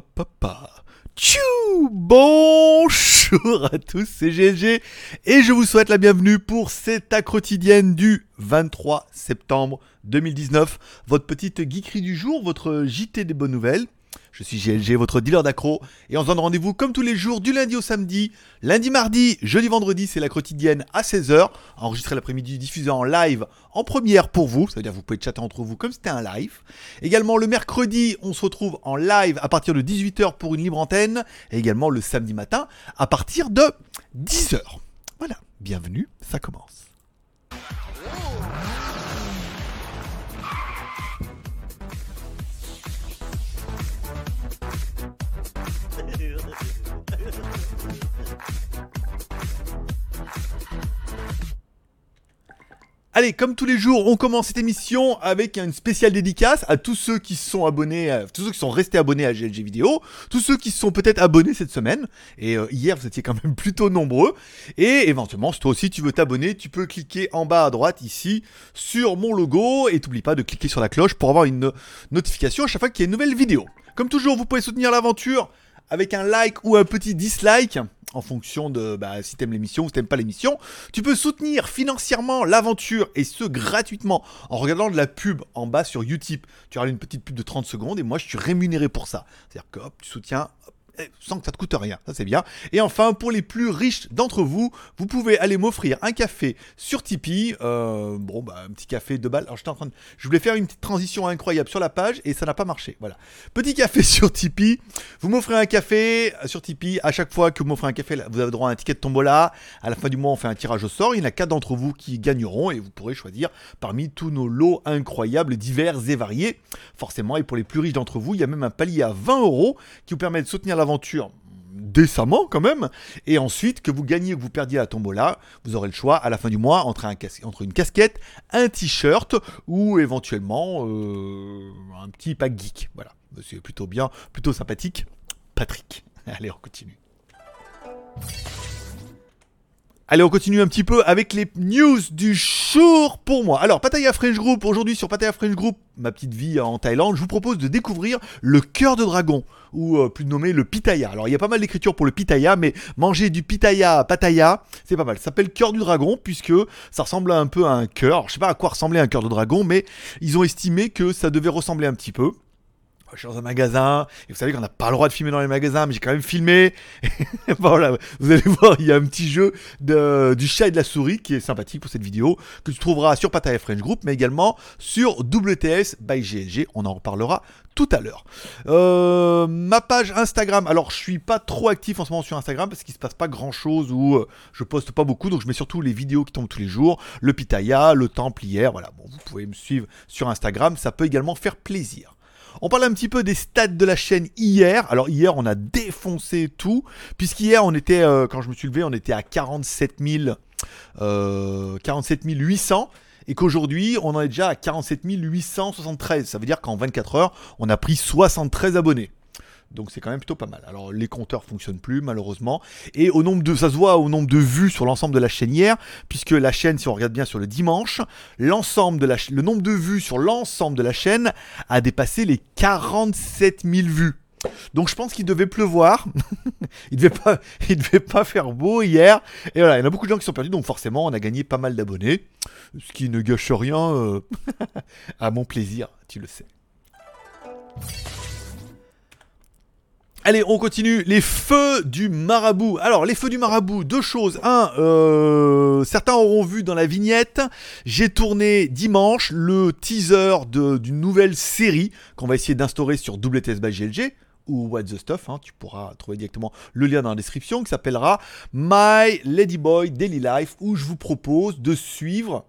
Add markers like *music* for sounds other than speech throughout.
pa, pa, pa. Tchou Bonjour à tous, c'est GLG et je vous souhaite la bienvenue pour cette à quotidienne du 23 septembre 2019. Votre petite geekerie du jour, votre JT des bonnes nouvelles. Je suis GLG, votre dealer d'accro, et on se donne rendez-vous comme tous les jours du lundi au samedi. Lundi, mardi, jeudi, vendredi, c'est la quotidienne à 16h, enregistrée l'après-midi, diffusée en live en première pour vous, c'est-à-dire vous pouvez chatter entre vous comme c'était un live. Également le mercredi, on se retrouve en live à partir de 18h pour une libre antenne, et également le samedi matin à partir de 10h. Voilà, bienvenue, ça commence. Allez, comme tous les jours, on commence cette émission avec une spéciale dédicace à tous ceux qui sont abonnés, tous ceux qui sont restés abonnés à GLG Vidéo, tous ceux qui sont peut-être abonnés cette semaine. Et euh, hier, vous étiez quand même *laughs* plutôt nombreux. Et éventuellement, si toi aussi tu veux t'abonner, tu peux cliquer en bas à droite ici sur mon logo et t'oublie pas de cliquer sur la cloche pour avoir une notification à chaque fois qu'il y a une nouvelle vidéo. Comme toujours, vous pouvez soutenir l'aventure avec un like ou un petit dislike en fonction de bah, si t'aimes l'émission ou si t'aimes pas l'émission. Tu peux soutenir financièrement l'aventure et ce gratuitement en regardant de la pub en bas sur Utip. Tu auras une petite pub de 30 secondes et moi je suis rémunéré pour ça. C'est-à-dire que hop, tu soutiens eh, sans que ça te coûte rien, ça c'est bien. Et enfin, pour les plus riches d'entre vous, vous pouvez aller m'offrir un café sur Tipeee. Euh, bon, bah, un petit café de balle. Alors, j'étais en train de... Je voulais faire une petite transition incroyable sur la page et ça n'a pas marché. Voilà. Petit café *laughs* sur Tipeee. Vous m'offrez un café sur Tipeee. À chaque fois que vous m'offrez un café, vous avez droit à un ticket de tombola. À la fin du mois, on fait un tirage au sort. Il y en a quatre d'entre vous qui gagneront et vous pourrez choisir parmi tous nos lots incroyables, divers et variés. Forcément, et pour les plus riches d'entre vous, il y a même un palier à 20 euros qui vous permet de soutenir la décemment quand même, et ensuite que vous gagnez ou que vous perdiez la tombola, vous aurez le choix à la fin du mois entre, un entre une casquette, un t-shirt ou éventuellement euh, un petit pack geek. Voilà, c'est plutôt bien, plutôt sympathique. Patrick, *laughs* allez on continue. Allez, on continue un petit peu avec les news du jour pour moi. Alors, Pattaya French Group, aujourd'hui sur Pattaya French Group, ma petite vie en Thaïlande, je vous propose de découvrir le cœur de dragon, ou euh, plus nommé le pitaya. Alors, il y a pas mal d'écriture pour le pitaya, mais manger du pitaya à Pattaya, c'est pas mal. Ça s'appelle cœur du dragon, puisque ça ressemble un peu à un cœur. Je sais pas à quoi ressemblait un cœur de dragon, mais ils ont estimé que ça devait ressembler un petit peu je suis dans un magasin, et vous savez qu'on n'a pas le droit de filmer dans les magasins, mais j'ai quand même filmé. *laughs* voilà, vous allez voir, il y a un petit jeu de, du chat et de la souris qui est sympathique pour cette vidéo, que tu trouveras sur Pataya French Group, mais également sur WTS by GLG, on en reparlera tout à l'heure. Euh, ma page Instagram, alors je suis pas trop actif en ce moment sur Instagram parce qu'il se passe pas grand chose ou euh, je poste pas beaucoup, donc je mets surtout les vidéos qui tombent tous les jours, le Pitaya, le Templière, voilà, bon, vous pouvez me suivre sur Instagram, ça peut également faire plaisir. On parle un petit peu des stats de la chaîne hier. Alors hier, on a défoncé tout, puisqu'hier, on était, euh, quand je me suis levé, on était à 47 000, 47 800 et qu'aujourd'hui on en est déjà à 47 873. Ça veut dire qu'en 24 heures, on a pris 73 abonnés. Donc c'est quand même plutôt pas mal. Alors les compteurs fonctionnent plus malheureusement. Et au nombre de, ça se voit au nombre de vues sur l'ensemble de la chaîne hier, puisque la chaîne, si on regarde bien sur le dimanche, l'ensemble de la, le nombre de vues sur l'ensemble de la chaîne a dépassé les 47 000 vues. Donc je pense qu'il devait pleuvoir, *laughs* il devait pas, il devait pas faire beau hier. Et voilà, il y en a beaucoup de gens qui sont perdus, donc forcément on a gagné pas mal d'abonnés, ce qui ne gâche rien euh, *laughs* à mon plaisir, tu le sais. Allez, on continue. Les feux du marabout. Alors, les feux du marabout, deux choses. Un, euh, certains auront vu dans la vignette, j'ai tourné dimanche le teaser d'une nouvelle série qu'on va essayer d'instaurer sur WTS by GLG ou What the Stuff, hein. tu pourras trouver directement le lien dans la description, qui s'appellera My Ladyboy Daily Life, où je vous propose de suivre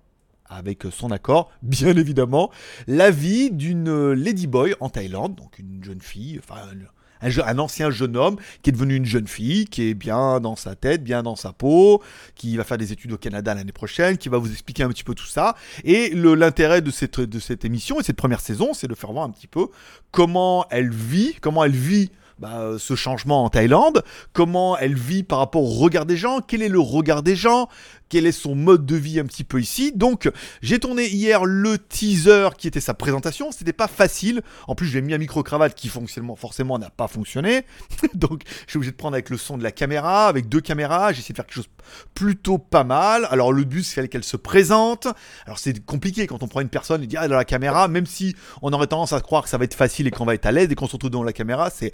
avec son accord, bien évidemment, la vie d'une ladyboy en Thaïlande, donc une jeune fille, enfin un, ancien jeune homme qui est devenu une jeune fille, qui est bien dans sa tête, bien dans sa peau, qui va faire des études au Canada l'année prochaine, qui va vous expliquer un petit peu tout ça. Et l'intérêt de cette, de cette émission et cette première saison, c'est de faire voir un petit peu comment elle vit, comment elle vit bah, ce changement en Thaïlande, comment elle vit par rapport au regard des gens, quel est le regard des gens, quel est son mode de vie un petit peu ici. Donc j'ai tourné hier le teaser qui était sa présentation, c'était pas facile. En plus j'ai mis un micro cravate qui fonctionnement forcément n'a pas fonctionné. *laughs* Donc je suis obligé de prendre avec le son de la caméra, avec deux caméras, j'ai essayé de faire quelque chose plutôt pas mal. Alors le but c'est qu'elle se présente. Alors c'est compliqué quand on prend une personne et dit ah dans la caméra, même si on aurait tendance à croire que ça va être facile et qu'on va être à l'aise et qu'on se retrouve dans la caméra, c'est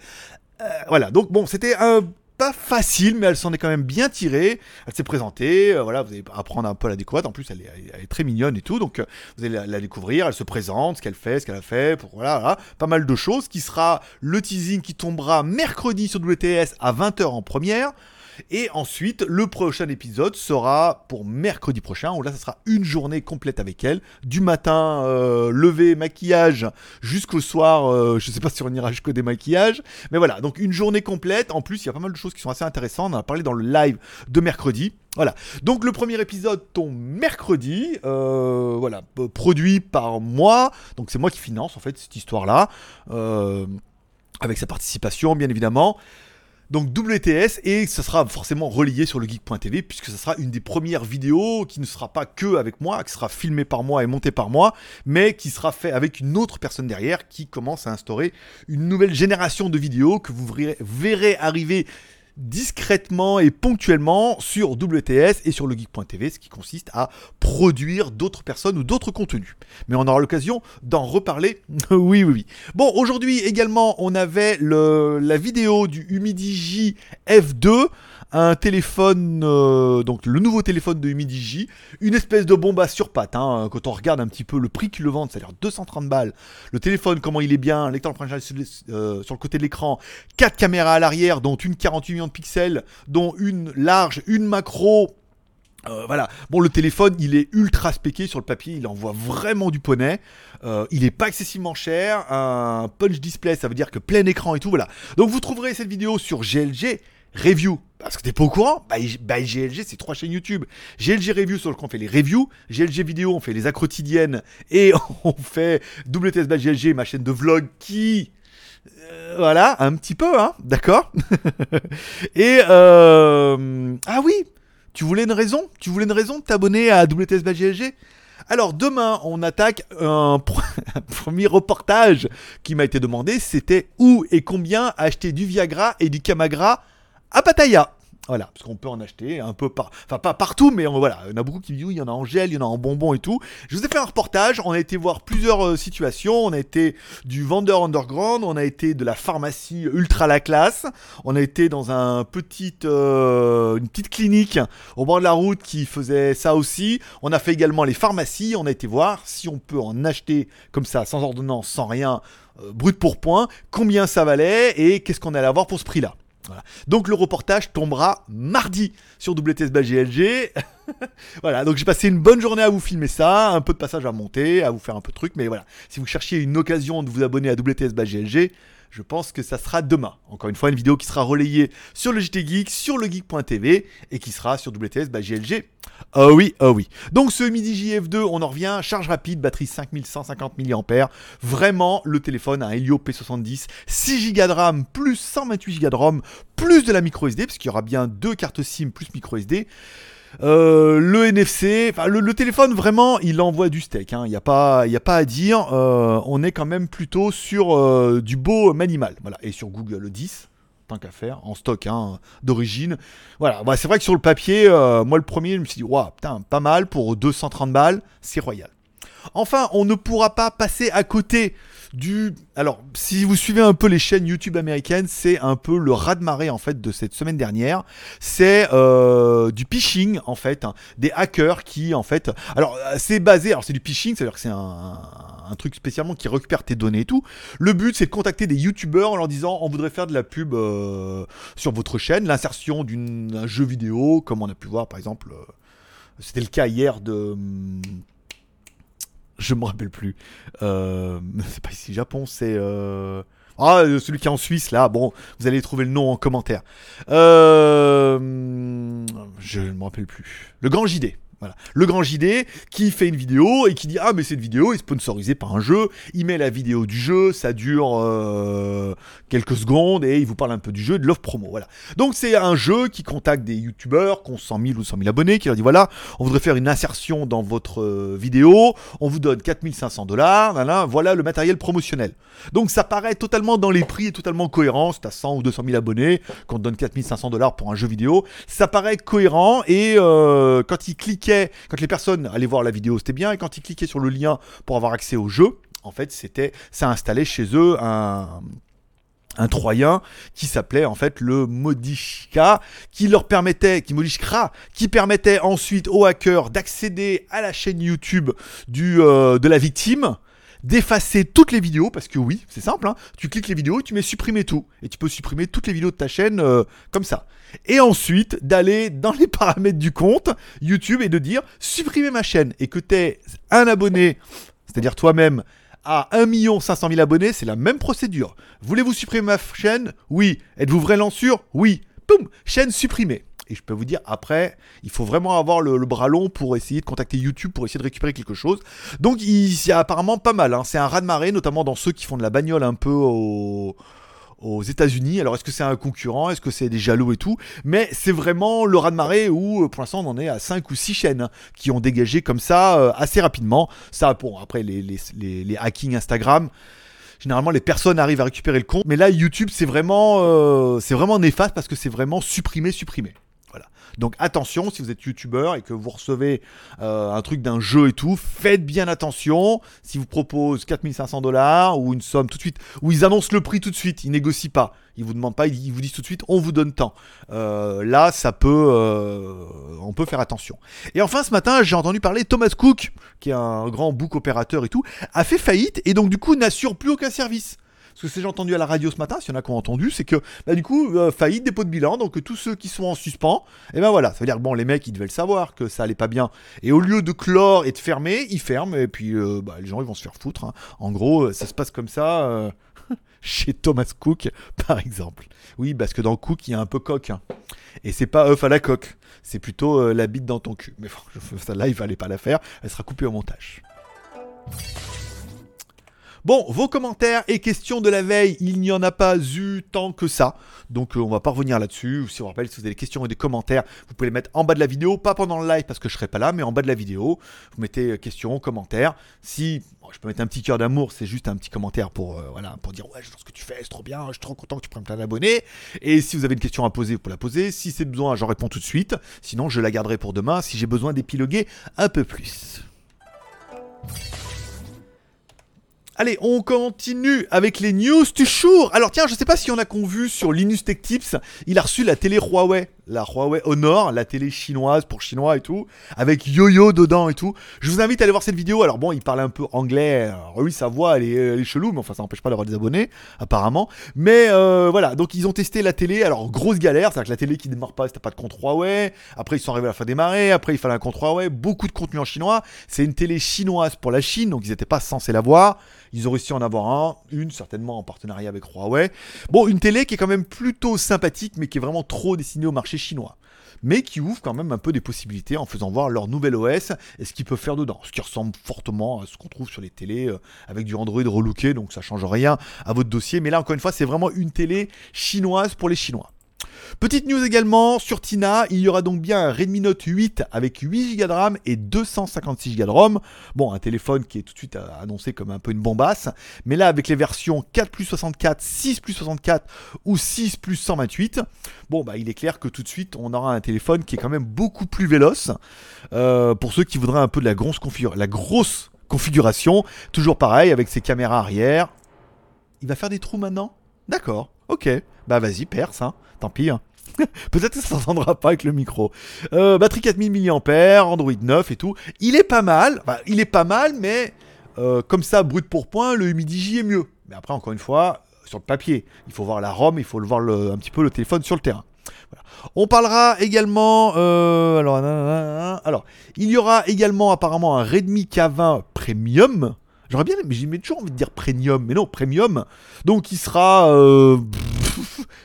euh, voilà. Donc bon, c'était un pas facile, mais elle s'en est quand même bien tirée. Elle s'est présentée, euh, voilà, vous allez apprendre un peu la découverte. En plus, elle est, très mignonne et tout, donc euh, vous allez la, découvrir. Elle se présente, ce qu'elle fait, ce qu'elle a fait, pour voilà, pas mal de choses. Qui sera le teasing qui tombera mercredi sur WTS à 20h en première. Et ensuite, le prochain épisode sera pour mercredi prochain, où là, ça sera une journée complète avec elle, du matin euh, levé, maquillage, jusqu'au soir, euh, je sais pas si on ira jusqu'au démaquillage, mais voilà, donc une journée complète. En plus, il y a pas mal de choses qui sont assez intéressantes. On en a parlé dans le live de mercredi. Voilà. Donc le premier épisode tombe mercredi, euh, voilà, produit par moi. Donc c'est moi qui finance en fait cette histoire-là, avec sa participation bien évidemment. Donc WTS et ça sera forcément relié sur le geek.tv puisque ça sera une des premières vidéos qui ne sera pas que avec moi, qui sera filmée par moi et montée par moi, mais qui sera fait avec une autre personne derrière qui commence à instaurer une nouvelle génération de vidéos que vous verrez arriver discrètement et ponctuellement sur WTS et sur le geek.tv, ce qui consiste à produire d'autres personnes ou d'autres contenus. Mais on aura l'occasion d'en reparler. *laughs* oui, oui, oui. Bon, aujourd'hui également, on avait la vidéo du Humidigi F2 un téléphone, euh, donc le nouveau téléphone de Humidigi, une espèce de bombe à sur pattes. Hein, quand on regarde un petit peu le prix qu'ils le vendent, c'est-à-dire 230 balles. Le téléphone, comment il est bien, lecteur euh, sur le côté de l'écran, 4 caméras à l'arrière, dont une 48 millions de pixels, dont une large, une macro. Euh, voilà. Bon, le téléphone, il est ultra spéqué sur le papier, il envoie vraiment du poney. il est pas excessivement cher. Un punch display, ça veut dire que plein écran et tout, voilà. Donc vous trouverez cette vidéo sur GLG Review. Parce que t'es pas au courant bah, bah GLG, c'est trois chaînes YouTube. GLG Review, sur lequel on fait les reviews. GLG Vidéo, on fait les quotidiennes. Et *laughs* on fait WTS GLG, ma chaîne de vlog qui... Euh, voilà, un petit peu, hein, d'accord? *laughs* Et... Euh, ah oui Tu voulais une raison? Tu voulais une raison de t'abonner à WTS GLG alors demain, on attaque *laughs* un, premier reportage qui m'a été demandé, c'était où et combien acheter du Viagra et du Camagra à Pattaya. Voilà, parce qu'on peut en acheter un peu par, enfin pas partout, mais voilà, il y en a beaucoup qui disent il y en a en gel, il y en a en bonbons et tout. Je vous ai fait un reportage, on a été voir plusieurs euh, situations, on a été du vendeur underground, on a été de la pharmacie ultra la classe, on a été dans un petit, euh, une petite clinique au bord de la route qui faisait ça aussi. On a fait également les pharmacies, on a été voir si on peut en acheter comme ça, sans ordonnance, sans rien, euh, brut pour point, combien ça valait et qu'est-ce qu'on allait avoir pour ce prix-là. Donc le reportage tombera mardi sur WTS GLG. *laughs* voilà, donc j'ai passé une bonne journée à vous filmer ça, un peu de passage à monter, à vous faire un peu de trucs, mais voilà, si vous cherchiez une occasion de vous abonner à WTS GLG, je pense que ça sera demain. Encore une fois, une vidéo qui sera relayée sur le JT Geek, sur le geek.tv et qui sera sur WTS GLG. Oh oui, oh oui. Donc ce midi JF2, on en revient, charge rapide, batterie 5150 mAh. Vraiment, le téléphone a un Helio P70, 6 Go de RAM plus 128 Go de ROM, plus de la micro SD, parce qu'il y aura bien deux cartes SIM plus micro SD. Euh, le NFC, le, téléphone vraiment, il envoie du steak. Il hein. n'y a, pas, a pas à dire. Euh, on est quand même plutôt sur euh, du beau manimal. Voilà. Et sur Google 10, tant qu'à faire, en stock hein, d'origine. Voilà. Bah, c'est vrai que sur le papier, moi le premier, je me suis dit, waouh, putain, pas mal pour 230 balles, c'est royal. Enfin, on ne pourra pas passer à côté du. Alors, si vous suivez un peu les chaînes YouTube américaines, c'est un peu le raz-de-marée en fait de cette semaine dernière. C'est euh, du phishing en fait, hein. des hackers qui en fait. Alors, c'est basé. Alors, c'est du phishing, c'est-à-dire que c'est un, truc spécialement qui récupère tes données et tout. Le but, c'est de contacter des YouTubeurs en leur disant on voudrait faire de la pub euh, sur votre chaîne, l'insertion d'un jeu vidéo, comme on a pu voir par exemple. Euh, c'était le cas hier de. Hum, je me rappelle plus. Euh, *laughs* c'est pas ici Japon, c'est. Euh... Ah, celui qui est en Suisse, là, bon, vous allez trouver le nom en commentaire. Euh... Je ne me rappelle plus. Le Grand JD. Le grand JD qui fait une vidéo et qui dit Ah, mais cette vidéo est sponsorisée par un jeu. Il met la vidéo du jeu, ça dure euh, quelques secondes et il vous parle un peu du jeu, de l'offre promo. Voilà. Donc, c'est un jeu qui contacte des youtubeurs qui ont 100 000 ou 100 000 abonnés, qui leur dit Voilà, on voudrait faire une insertion dans votre euh, vidéo, on vous donne 4500 dollars, voilà le matériel promotionnel. Donc, ça paraît totalement dans les prix et totalement cohérent. C'est à 100 ou 200 000 abonnés qu'on te donne 4500 dollars pour un jeu vidéo. Ça paraît cohérent et euh, quand il quand les personnes allaient voir la vidéo, c'était bien, et quand ils cliquaient sur le lien pour avoir accès au jeu, en fait, c'était, ça installait chez eux un, Troyen qui s'appelait en fait le Modishka, qui leur permettait, qui Modishkra, qui permettait ensuite aux hackers d'accéder à la chaîne YouTube euh, de la victime, d'effacer toutes les vidéos, parce que oui, c'est simple, hein. tu cliques les vidéos tu mets supprimer tout. Et tu peux supprimer toutes les vidéos de ta chaîne euh, comme ça. Et ensuite, d'aller dans les *laughs* paramètres du compte YouTube et de dire supprimer ma chaîne. Et que tu es un abonné, c'est-à-dire toi-même, à 1 500 000 abonnés, c'est la même procédure. Voulez-vous supprimer ma chaîne? Oui. Êtes-vous vraiment sûr? Oui. Poum Chaîne supprimée. Et je peux vous dire, après, il faut vraiment avoir le, bras long pour essayer de contacter YouTube pour essayer de récupérer quelque chose. Donc, il, y a apparemment pas mal. Hein. C'est un raz-de-marée, notamment dans ceux qui font de la bagnole un peu aux États-Unis. Alors, est-ce que c'est un concurrent? Est-ce que c'est des jaloux et tout? Mais c'est vraiment le raz-de-marée où, euh, pour l'instant, on en est à 5 ou 6 chaînes qui ont dégagé comme ça euh, assez rapidement. Ça, bon, après, les, les, Instagram généralement les personnes arrivent à récupérer le compte. Mais là, YouTube, c'est vraiment, euh, c'est vraiment néfaste parce que c'est vraiment supprimé, supprimé. Donc attention, si vous êtes youtubeur et que vous recevez euh, un truc d'un jeu et tout, faites bien attention. Si vous proposent 4500 dollars ou une somme tout de suite, ou ils annoncent le prix tout de suite, ils négocient pas. Ils vous demandent pas, ils vous disent tout de suite, on vous donne tant. Euh, là, ça peut, euh, on peut faire attention. Et enfin, ce matin, j'ai entendu parler Thomas Cook, qui est un grand book opérateur et tout, a fait faillite et donc du coup n'assure plus aucun service. Ce que j'ai entendu à la radio ce matin, s'il y en a qui ont entendu, c'est que bah, du coup, euh, faillite, dépôt de bilan, donc tous ceux qui sont en suspens, et ben voilà, ça veut dire que bon, les mecs ils devaient le savoir que ça allait pas bien. Et au lieu de clore et de fermer, ils ferment, et puis euh, bah, les gens ils vont se faire foutre. Hein. En gros, euh, ça se passe comme ça. *laughs* chez Thomas Cook, par exemple. Oui, parce que dans Cook, il y a un peu coq. Hein. Et c'est pas œuf à la coque. C'est plutôt la bite dans ton cul. Mais *laughs* ça là, il fallait pas la faire. Elle sera coupée au montage. Bon, vos commentaires et questions de la veille, il n'y en a pas eu tant que ça. Donc euh, on va pas revenir là-dessus. Si vous rappelle, si vous avez des questions et des commentaires, vous pouvez les mettre en bas de la vidéo, pas pendant le live parce que je serai pas là, mais en bas de la vidéo. Vous mettez euh, questions, commentaires. Si je peux mettre un petit cœur d'amour, c'est juste un petit commentaire pour euh, voilà pour dire ouais, j'adore ce que tu fais, c'est trop bien, je suis trop content que tu prennes plein d'abonnés. Et si vous avez une question à poser, vous pouvez la poser. Si c'est besoin, j'en réponds tout de suite. Sinon, je la garderai pour demain si j'ai besoin d'épiloguer un peu plus. Allez, on continue avec les news du jour. Alors tiens, je sais pas si on a qu'on vu sur Linus Tech Tips, il a reçu la télé Huawei, la Huawei Honor, la télé chinoise pour chinois et tout, avec yo-yo dedans et tout. Je vous invite à aller voir cette vidéo. Alors bon, il parle un peu anglais. oui, sa voix, elle est, chelou, mais enfin ça n'empêche pas d'avoir des abonnés, apparemment. Mais euh, voilà, donc ils ont testé la télé. Alors grosse galère, c'est-à-dire que la télé qui démarre pas, c'était pas de compte Huawei. Après ils sont arrivés à la fin démarrer. Après il fallait un compte Huawei. Beaucoup de contenu en chinois. C'est une télé chinoise pour la Chine, donc ils n'étaient pas censés la voir. Ils ont réussi à en avoir un, une certainement en partenariat avec Huawei. Bon, une télé qui est quand même plutôt sympathique, mais qui est vraiment trop destinée au marché chinois mais qui ouvre quand même un peu des possibilités en faisant voir leur nouvel OS et ce qu'ils peuvent faire dedans. Ce qui ressemble fortement à ce qu'on trouve sur les télés euh, avec du Android relooké, donc ça change rien à votre dossier. Mais là, encore une fois, c'est vraiment une télé chinoise pour les Chinois. Petite news également sur Tina, il y aura donc bien un Redmi Note 8 avec 8 Go de RAM et 256 Go de ROM. Bon, un téléphone qui est tout de suite euh, annoncé comme un peu une bombasse, mais là avec les versions 4 plus 64, 6 plus 64 ou 6 plus 128, bon bah il est clair que tout de suite on aura un téléphone qui est quand même beaucoup plus véloce. Euh, pour ceux qui voudraient un peu de la grosse, la grosse configuration, toujours pareil avec ses caméras arrière. Il va faire des trous maintenant? D'accord, ok. Bah vas-y, perce, hein. Tant pis. Hein. *laughs* Peut-être que ça s'entendra pas avec le micro. Euh, batterie 4000 mAh, Android 9 et tout. Il est pas mal. il est pas mal, mais euh, comme ça, brut pour point, le Humidigi est mieux. Mais après, encore une fois, sur le papier, il faut voir la ROM, il faut le voir un petit peu le téléphone sur le terrain. On parlera également. Euh, alors, il y aura également apparemment un Redmi K20 Premium J'aurais bien, mais j'ai toujours envie de dire premium, mais non, premium. Donc il sera, euh,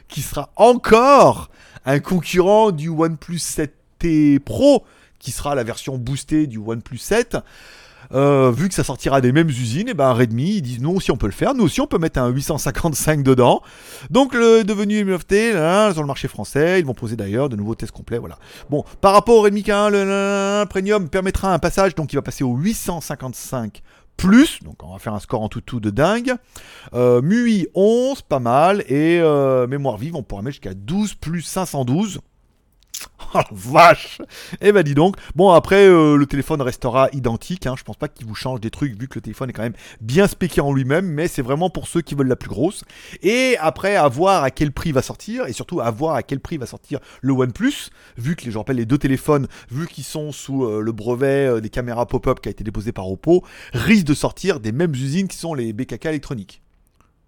qui sera encore un concurrent du OnePlus 7T Pro, qui sera la version boostée du OnePlus 7. Euh, vu que ça sortira des mêmes usines, et ben Redmi ils disent nous aussi on peut le faire, nous aussi on peut mettre un 855 dedans. Donc le devenu MFT là, sur le marché français, ils vont poser d'ailleurs de nouveaux tests complets, voilà. Bon, par rapport au Redmi K1, le, Premium permettra un passage, donc il va passer au 855 plus, donc on va faire un score en tout tout de dingue. Euh, MUI 11, pas mal, et euh, mémoire vive, on pourra mettre jusqu'à 12 plus 512. *laughs* Oh vache Eh ben dis donc. Bon après euh, le téléphone restera identique. Hein. Je pense pas qu'il vous change des trucs vu que le téléphone est quand même bien spéqué en lui-même. Mais c'est vraiment pour ceux qui veulent la plus grosse. Et après à voir à quel prix va sortir et surtout à voir à quel prix va sortir le OnePlus. Vu que je rappelle les deux téléphones, vu qu'ils sont sous euh, le brevet euh, des caméras pop-up qui a été déposé par Oppo, risquent de sortir des mêmes usines qui sont les BKK électroniques.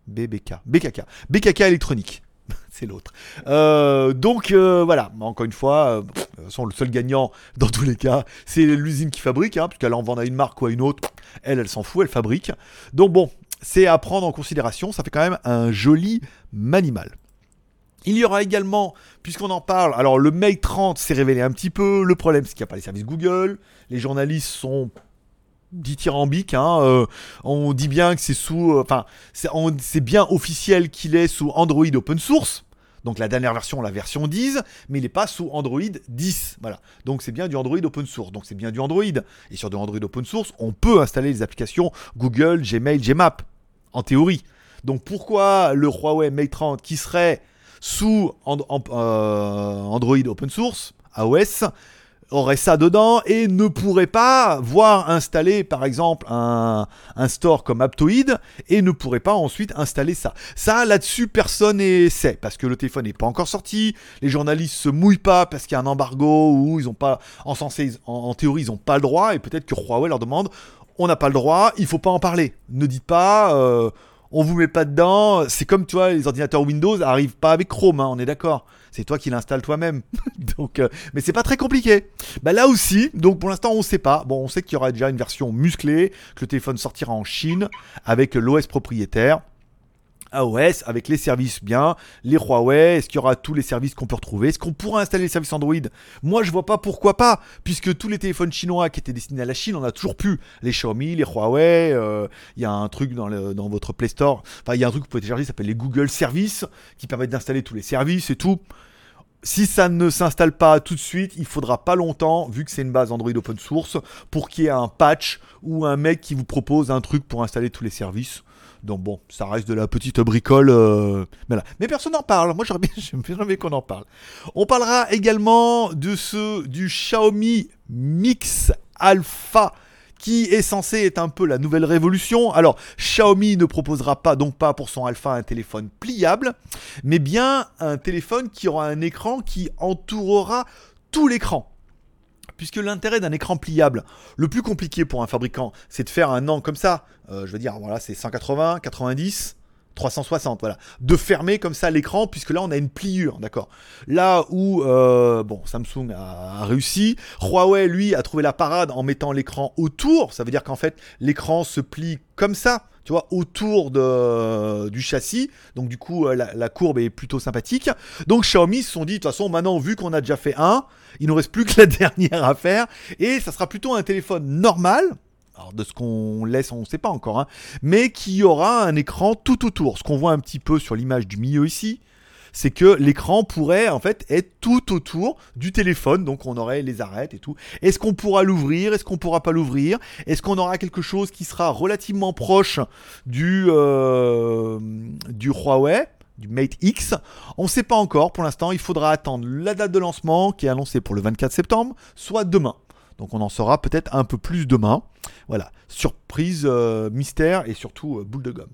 BBK. BKK. BKK électronique. *laughs* c'est l'autre. Euh, donc euh, voilà, encore une fois, euh, le seul gagnant *laughs* dans tous les cas, c'est l'usine qui fabrique, hein, puisqu'elle en vend à une marque ou à une autre, elle, elle s'en fout, elle fabrique. Donc bon, c'est à prendre en considération, ça fait quand même un joli manimal. Il y aura également, puisqu'on en parle, alors le Mate 30 s'est révélé un petit peu, le problème c'est qu'il n'y a pas les services Google, les journalistes sont dithyrambique. Hein, euh, on dit bien que c'est sous, euh, enfin, c'est bien officiel qu'il est sous Android open source. Donc la dernière version, la version 10, mais il n'est pas sous Android 10. Voilà. Donc c'est bien du Android open source. Donc c'est bien du Android. Et sur du Android open source, on peut installer les applications Google, Gmail, Gmap. En théorie. Donc pourquoi le Huawei Mate 30 qui serait sous euh, Android open source, AOS, aurait ça dedans et ne pourrait pas voir installer par exemple un, store comme Aptoid et ne pourrait pas ensuite installer ça. Ça là-dessus personne ne sait parce que le téléphone n'est pas encore sorti, les journalistes se mouillent pas parce qu'il y a un embargo ou ils ont pas en, en, théorie ils n'ont pas le droit et peut-être que Huawei leur demande on n'a pas le droit, il faut pas en parler. Ne dites pas euh, on vous met pas dedans. C'est comme, tu vois, les ordinateurs Windows arrivent pas avec Chrome, hein, on est d'accord. C'est toi qui l'installes toi-même. *laughs* donc, euh, mais c'est pas très compliqué. Bah là aussi, donc pour l'instant on sait pas. Bon, on sait qu'il y aura déjà une version musclée, que le téléphone sortira en Chine avec l'OS propriétaire. AOS avec les services bien, les Huawei, est-ce qu'il y aura tous les services qu'on peut retrouver? Est-ce qu'on pourra installer les services Android? Moi je vois pas pourquoi pas, puisque tous les téléphones chinois qui étaient destinés à la Chine, on a toujours pu. Les Xiaomi, les Huawei, euh, il y a un truc dans, dans votre Play Store, enfin il y a un truc que vous pouvez télécharger, ça s'appelle les Google Services, qui permettent d'installer tous les services et tout si ça ne s'installe pas tout de suite, il faudra pas longtemps, vu que c'est une base Android open source, pour qu'il y ait un patch ou un mec qui vous propose un truc pour installer tous les services. Donc bon, ça reste de la petite bricole. Euh, mais personne n'en parle. Moi, *laughs* j'aimerais bien qu'on en parle. On parlera également de ce du Xiaomi Mix Alpha qui est censé être un peu la nouvelle révolution. Alors, Xiaomi ne proposera pas donc pas pour son Alpha un téléphone pliable, mais bien un téléphone qui aura un écran qui entourera tout l'écran puisque l'intérêt d'un écran pliable, le plus compliqué pour un fabricant, c'est de faire un angle comme ça. Euh, je veux dire, voilà, c'est 180, 90, 360, voilà. De fermer comme ça l'écran, puisque là on a une pliure, d'accord. Là où, euh, bon, Samsung a, réussi, Huawei, lui, a trouvé la parade en mettant l'écran autour, ça veut dire qu'en fait, l'écran se plie comme ça tu vois, autour de, du châssis. Donc du coup, euh, la, courbe est plutôt sympathique. Donc Xiaomi se sont dit, de toute façon, maintenant, vu qu'on a déjà fait un, il nous reste plus que la *laughs* dernière à faire. Et ça sera plutôt un téléphone normal. De ce qu'on laisse, on ne sait pas encore, hein, mais qui aura un écran tout autour. Ce qu'on voit un petit peu sur l'image du milieu ici, c'est que l'écran pourrait en fait être tout autour du téléphone, donc on aurait les arêtes et tout. Est-ce qu'on pourra l'ouvrir? Est-ce qu'on pourra pas l'ouvrir? Est-ce qu'on aura quelque chose qui sera relativement proche du, euh, du Huawei du Mate X? On ne sait pas encore pour l'instant, il faudra attendre la date de lancement qui est annoncée pour le 24 septembre, soit demain. Donc on en saura peut-être un peu plus demain. Voilà, surprise, euh, mystère et surtout euh, boule de gomme.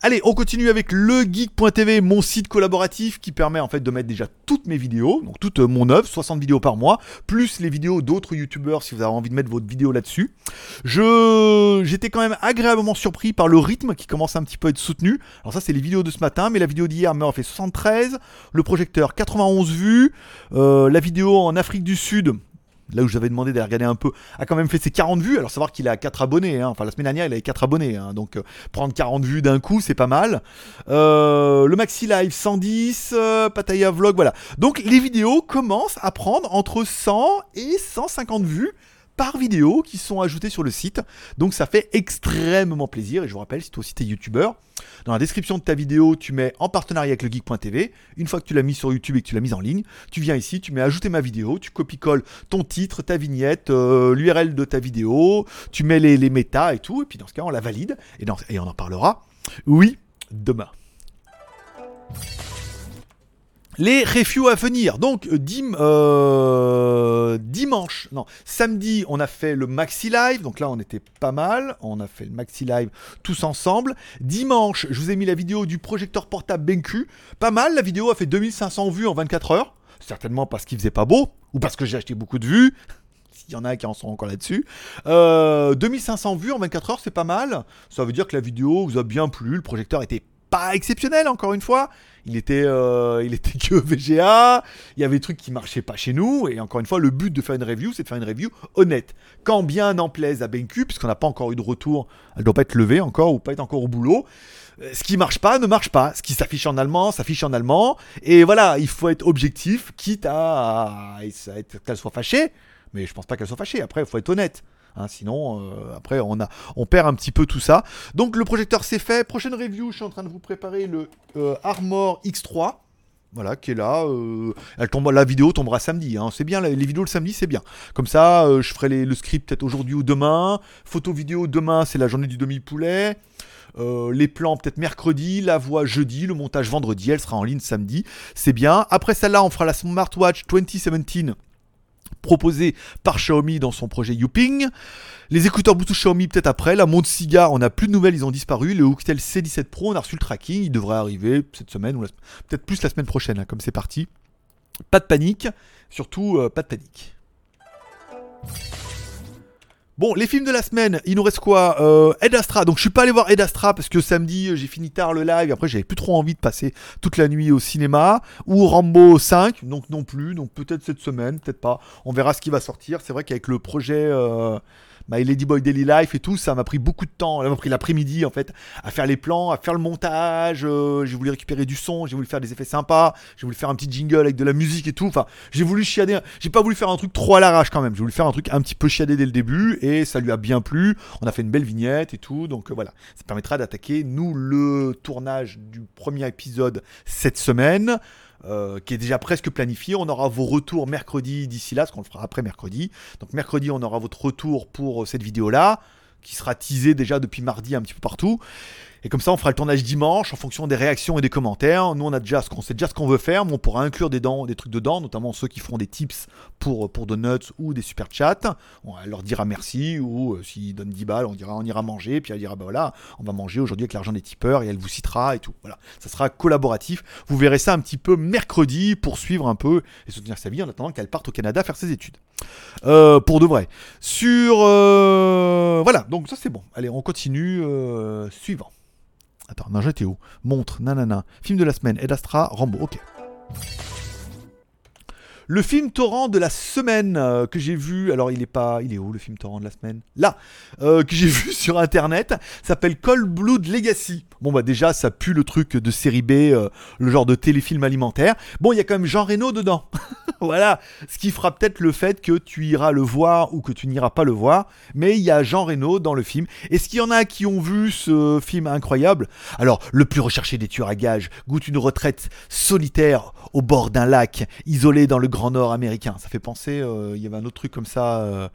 Allez, on continue avec le geek.tv, mon site collaboratif qui permet en fait de mettre déjà toutes mes vidéos, donc toute mon œuvre, 60 vidéos par mois, plus les vidéos d'autres youtubeurs si vous avez envie de mettre votre vidéo là-dessus. Je j'étais quand même agréablement surpris par le rythme qui commence un petit peu à être soutenu. Alors ça c'est les vidéos de ce matin, mais la vidéo d'hier m'a fait 73, le projecteur 91 vues, euh, la vidéo en Afrique du Sud là où j'avais demandé d'aller regarder un peu, a quand même fait ses 40 vues. Alors savoir qu'il a 4 abonnés, hein. enfin la semaine dernière il avait 4 abonnés, hein. donc euh, prendre 40 vues d'un coup c'est pas mal. Euh, le Maxi Live 110, euh, Pataya Vlog, voilà. Donc les vidéos commencent à prendre entre 100 et 150 vues par vidéo qui sont ajoutées sur le site. Donc ça fait extrêmement plaisir. Et je vous rappelle, si toi aussi t'es youtubeur, dans la description de ta vidéo, tu mets en partenariat avec le geek.tv. Une fois que tu l'as mis sur YouTube et que tu l'as mise en ligne, tu viens ici, tu mets ajouter ma vidéo, tu copie-colles ton titre, ta vignette, euh, l'URL de ta vidéo, tu mets les, les méta et tout. Et puis dans ce cas, on la valide. Et, et on en parlera. Oui, demain. Les reviews à venir. Donc euh, dimanche, non, samedi, on a fait le Maxi Live. Donc là, on était pas mal. On a fait le Maxi Live tous ensemble. Dimanche, je vous ai mis la vidéo du projecteur portable BenQ. Pas mal. La vidéo a fait 2500 vues en 24 heures. Certainement parce qu'il faisait pas beau ou parce que j'ai acheté beaucoup de vues. *laughs* S'il y en a qui en sont encore là-dessus. 2500 euh, vues en 24 heures, c'est pas mal. Ça veut dire que la vidéo vous a bien plu. Le projecteur était pas exceptionnel, encore une fois. Il était, euh, il *laughs* que VGA, il y avait des trucs qui marchaient pas chez nous, et encore une fois, le but de faire une review, c'est de faire une review honnête. Quand bien n'en plaise à BenQ, puisqu'on n'a pas encore eu de retour, elle doit pas être levée encore, ou pas être encore au boulot. Euh, ce qui marche pas ne marche pas. Ce qui s'affiche en allemand s'affiche en allemand. Et voilà, il faut être objectif, quitte à, à qu'elle soit fâchée. Mais je pense pas qu'elle soit fâchée. Après, il faut être honnête. Hein, sinon, euh, après, on, a, on perd un petit peu tout ça. Donc, le projecteur, c'est fait. Prochaine review, je suis en train de vous préparer le euh, Armor X3. Voilà, qui est là. Euh, elle tombe, la vidéo tombera samedi. Hein. C'est bien, les vidéos le samedi, c'est bien. Comme ça, je ferai le script peut-être aujourd'hui ou demain. Photo vidéo demain, c'est la journée du demi-poulet. les plans peut-être mercredi, la voix jeudi, le montage vendredi, elle sera en ligne samedi. C'est bien. Après celle-là, on fera la smartwatch 2017 proposé par Xiaomi dans son projet Youping. Les écouteurs Bluetooth Xiaomi peut-être après. La montre Cigar, on n'a plus de nouvelles, ils ont disparu. Le Hooktel C17 Pro, on a reçu le tracking. Il devrait arriver cette semaine ou peut-être plus la semaine prochaine, hein, comme c'est parti. Pas de panique, surtout euh, pas de panique. Bon, les films de la semaine, il nous reste quoi euh, Ed Astra. Donc je suis pas allé voir Ed Astra parce que samedi j'ai fini tard le live. Après j'avais plus trop envie de passer toute la nuit au cinéma. Ou Rambo 5, donc non plus. Donc peut-être cette semaine, peut-être pas. On verra ce qui va sortir. C'est vrai qu'avec le projet euh, My Ladyboy Daily Life et tout, ça m'a pris beaucoup de temps. Ça m'a pris l'après-midi en fait à faire les plans, à faire le montage. Euh, j'ai voulu récupérer du son, j'ai voulu faire des effets sympas, j'ai voulu faire un petit jingle avec de la musique et tout. Enfin, j'ai voulu chiader. J'ai pas voulu faire un truc trop à l'arrache quand même. J'ai voulu faire un truc un petit peu chiadé dès le début et ça lui a bien plu. On a fait une belle vignette et tout. Donc euh, voilà, ça permettra d'attaquer nous le tournage du premier épisode cette semaine. Euh, qui est déjà presque planifié. On aura vos retours mercredi d'ici là, ce qu'on le fera après mercredi. Donc mercredi, on aura votre retour pour euh, cette vidéo-là, qui sera teasée déjà depuis mardi un petit peu partout. Et comme ça, on fera le tournage dimanche en fonction des réactions et des commentaires. Nous, on a déjà ce qu'on sait déjà ce qu'on veut faire, mais on pourra inclure des, dents, des trucs dedans, notamment ceux qui feront des tips pour, pour donuts ou des super chats. On leur dira merci, ou euh, s'ils donnent 10 balles, on dira on ira manger, puis elle dira bah voilà, on va manger aujourd'hui avec l'argent des tipeurs, et elle vous citera et tout. Voilà, ça sera collaboratif. Vous verrez ça un petit peu mercredi pour suivre un peu et soutenir sa vie en attendant qu'elle parte au Canada faire ses études. Euh, pour de vrai. Sur. Euh, voilà, donc ça c'est bon. Allez, on continue. suivant. Attends, non, j'étais où? Montre, nanana. Film de la semaine, Ed Astra, Rambo, ok. Le film torrent de la semaine euh, que j'ai vu, alors il est pas, il est où le film torrent de la semaine? Là, euh, que j'ai *laughs* vu sur internet, s'appelle Cold Blood Legacy. Bon bah déjà ça pue le truc de série B, euh, le genre de téléfilm alimentaire. Bon il y a quand même Jean Reno dedans. *laughs* voilà, ce qui fera peut-être le fait que tu iras le voir ou que tu n'iras pas le voir, mais il y a Jean Reno dans le film. Est-ce qu'il y en a qui ont vu ce film incroyable? Alors le plus recherché des tueurs à gages goûte une retraite solitaire au bord d'un lac, isolé dans le Grand Nord américain. Ça fait penser, euh, il y avait un autre truc comme ça euh,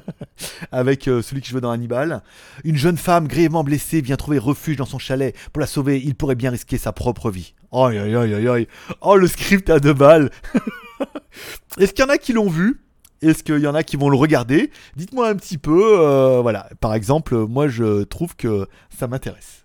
*laughs* avec celui qui jouait dans Hannibal. Une jeune femme grièvement blessée vient trouver refuge dans son chalet pour la sauver, il pourrait bien risquer sa propre vie. Oh. Oh, le script à deux balles. *laughs* Est-ce qu'il y en a qui l'ont vu? Est-ce qu'il y en a qui vont le regarder? Dites-moi un petit peu. Euh, voilà, par exemple, moi je trouve que ça m'intéresse.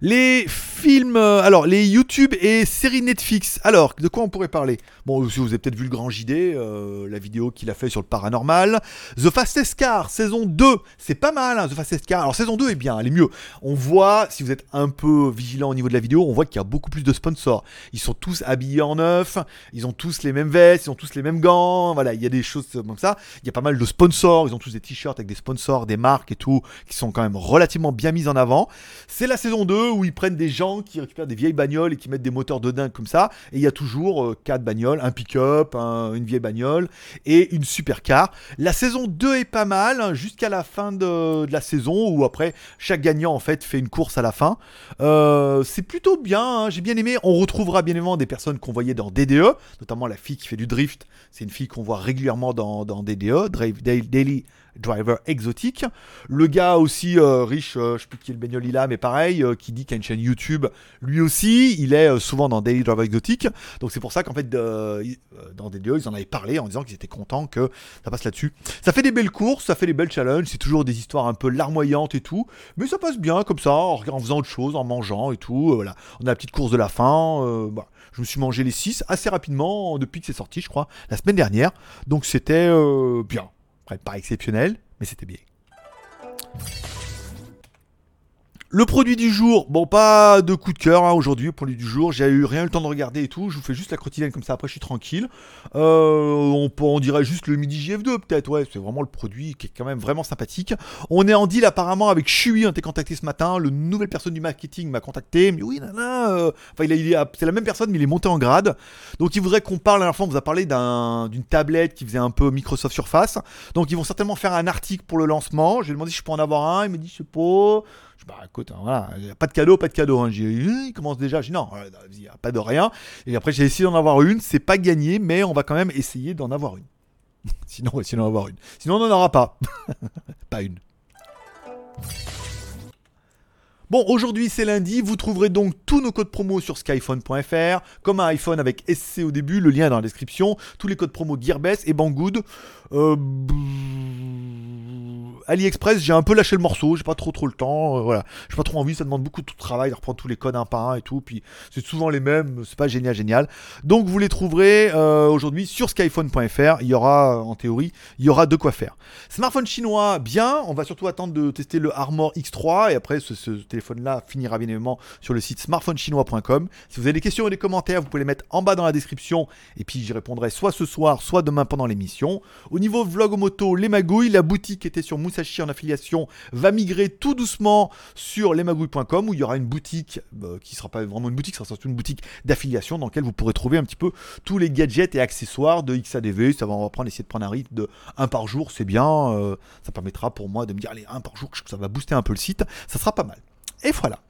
Les euh, alors les YouTube et séries Netflix. Alors, de quoi on pourrait parler? Bon, vous avez peut-être vu le grand JD, euh, la vidéo qu'il a fait sur le paranormal. The Fastest Car, saison 2, c'est pas mal, hein, The Fastest Car. Alors, saison 2 est bien, elle est mieux. On voit, si vous êtes un peu vigilant au niveau de la vidéo, on voit qu'il y a beaucoup plus de sponsors. Ils sont tous habillés en neuf, ils ont tous les mêmes vestes, ils ont tous les mêmes gants, voilà, il y a des choses comme ça. Il y a pas mal de sponsors, ils ont tous des t-shirts avec des sponsors, des marques et tout, qui sont quand même relativement bien mises en avant. C'est la saison 2 où ils prennent des gens qui récupèrent des vieilles bagnoles et qui mettent des moteurs de dingue comme ça. Et il y a toujours 4 euh, bagnoles, un pick-up, une vieille bagnole et une supercar. La saison 2 est pas mal hein, jusqu'à la fin de, la saison où après chaque gagnant en fait fait une course à la fin. Euh, c'est plutôt bien, hein, j'ai bien aimé. On retrouvera bien évidemment des personnes qu'on voyait dans DDE, notamment la fille qui fait du drift. C'est une fille qu'on voit régulièrement dans, dans DDE, Daily driver exotique. Le gars aussi euh, riche, euh, je sais plus qui est le bagnole il a, mais pareil, euh, qui dit qu'il a une chaîne YouTube, lui aussi, il est souvent dans Daily Driver Exotique. Donc c'est pour ça qu'en fait, dans des lieux, ils en avaient parlé en disant qu'ils étaient contents que ça passe là-dessus. Ça fait des belles courses, ça fait des belles challenges, c'est toujours des histoires un peu larmoyantes et tout, mais ça passe bien comme ça, en, faisant autre chose, en mangeant et tout. voilà, on a la petite course de la fin. Je me suis mangé les 6 assez rapidement depuis que c'est sorti, je crois, la semaine dernière. Donc c'était bien pas exceptionnel, mais c'était bien. Le produit du jour, bon pas de coup de cœur hein, aujourd'hui, produit du jour, j'ai eu rien eu le temps de regarder et tout, je vous fais juste la quotidienne comme ça, après je suis tranquille. Euh, on, on, dirait juste le midi GF2 peut-être, ouais, c'est vraiment le produit qui est quand même vraiment sympathique. On est en deal apparemment avec Chui, on t'a contacté ce matin, le nouvelle personne du marketing m'a contacté, mais oui, euh, enfin il, il c'est la même personne mais il est monté en grade. Donc il voudrait qu'on parle, la dernière fois on vous a parlé d'une tablette qui faisait un peu Microsoft Surface, donc ils vont certainement faire un article pour le lancement, j'ai demandé si je peux en avoir un, il me dit je sais pas... Je bah écoute, hein, voilà, pas de cadeau, pas de cadeau. Hein. J'ai il commence déjà, j'ai non, il n'y a pas de rien. Et après j'ai essayé d'en avoir une, c'est pas gagné, mais on va quand même essayer d'en avoir une. *laughs* sinon, on va essayer d'en avoir une. Sinon, on n'en aura pas. *laughs* pas une. Bon, aujourd'hui c'est lundi, vous trouverez donc tous nos codes promo sur skyphone.fr, comme un iPhone avec SC au début, le lien est dans la description, tous les codes promo Gearbest et Banggood. Euh, AliExpress, j'ai un peu lâché le morceau, j'ai pas trop trop le temps, euh, voilà. J'ai pas trop envie, ça demande beaucoup de travail de reprendre tous les codes un par un et tout, puis c'est souvent les mêmes, c'est pas génial génial. Donc vous les trouverez euh, aujourd'hui sur skyphone.fr, il y aura en théorie, il y aura de quoi faire. Smartphone chinois, bien, on va surtout attendre de tester le Armor X3 et après ce, téléphone-là finira bien évidemment sur le site smartphonechinois.com. Si vous avez des questions ou des commentaires, vous pouvez les mettre en bas dans la description et puis j'y répondrai soit ce soir, soit demain pendant l'émission. Au niveau vlog moto, les magouilles, la boutique était sur Mousse en affiliation va migrer tout doucement sur lesmagouilles.com où il y aura une boutique euh, qui sera pas vraiment une boutique, sera une boutique d'affiliation dans laquelle vous pourrez trouver un petit peu tous les gadgets et accessoires de XADV. Ça va on va essayer de prendre un rythme de un par jour, c'est bien. Euh, ça permettra pour moi de me dire allez un par jour, ça va booster un peu le site, ça sera pas mal. Et voilà.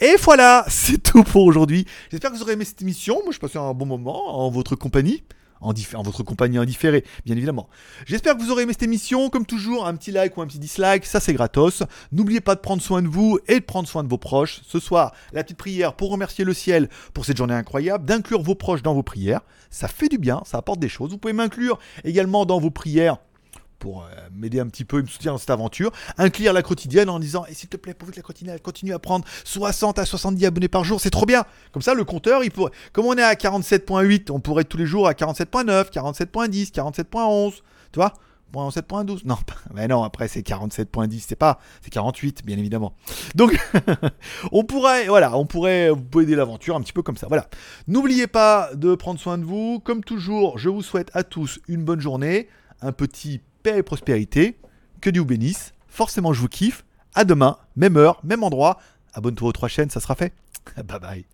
Et voilà, *laughs* c'est tout pour aujourd'hui. J'espère que vous aurez aimé cette émission. Moi, je passe un bon moment en votre compagnie en, votre compagnie indifférée, bien évidemment. J'espère que vous aurez aimé cette émission. Comme toujours, un petit like ou un petit dislike, ça c'est gratos. N'oubliez pas de prendre soin de vous et de prendre soin de vos proches. Ce soir, la petite prière pour remercier le ciel pour cette journée incroyable, d'inclure vos proches dans vos prières. Ça fait du bien, ça apporte des choses. Vous pouvez m'inclure également dans vos prières pour euh, m'aider un petit peu et me soutenir dans cette aventure. Inclure la quotidienne en disant et s'il te plaît, pourvu que la quotidienne continue à prendre 60 à 70 abonnés par jour, c'est trop bien. Comme ça, le compteur, il pourrait, comme on est à 47.8, on pourrait être tous les jours à 47.9, 47.10, 47.11, tu vois 7.12 Non, mais non, après c'est 47.10, c'est pas, c'est 48 bien évidemment. Donc *laughs* on pourrait voilà, on pourrait vous aider l'aventure un petit peu comme ça. Voilà. N'oubliez pas de prendre soin de vous. Comme toujours, je vous souhaite à tous une bonne journée, un petit paix et prospérité. Que Dieu vous bénisse. Forcément, je vous kiffe. À demain, même heure, même endroit. Abonne-toi aux trois chaînes, ça sera fait. *laughs* bye bye.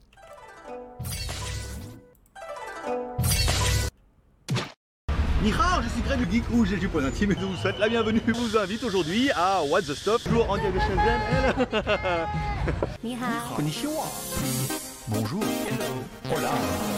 Nihao, je suis Greg le Geek et du point intime et je vous souhaite la bienvenue. Je vous invite aujourd'hui à What the Stuff, toujours en direct de Shenzhen. Nihao. Konnichiwa. Bonjour. Hello. Hola.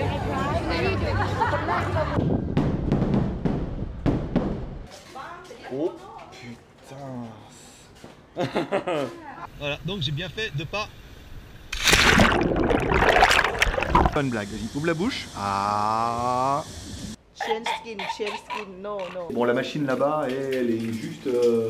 *laughs* voilà, donc j'ai bien fait de pas. Une blague, vas-y, ouvre la bouche. Ah. Skin, skin, no, no. Bon, la machine là-bas, elle est juste. Euh...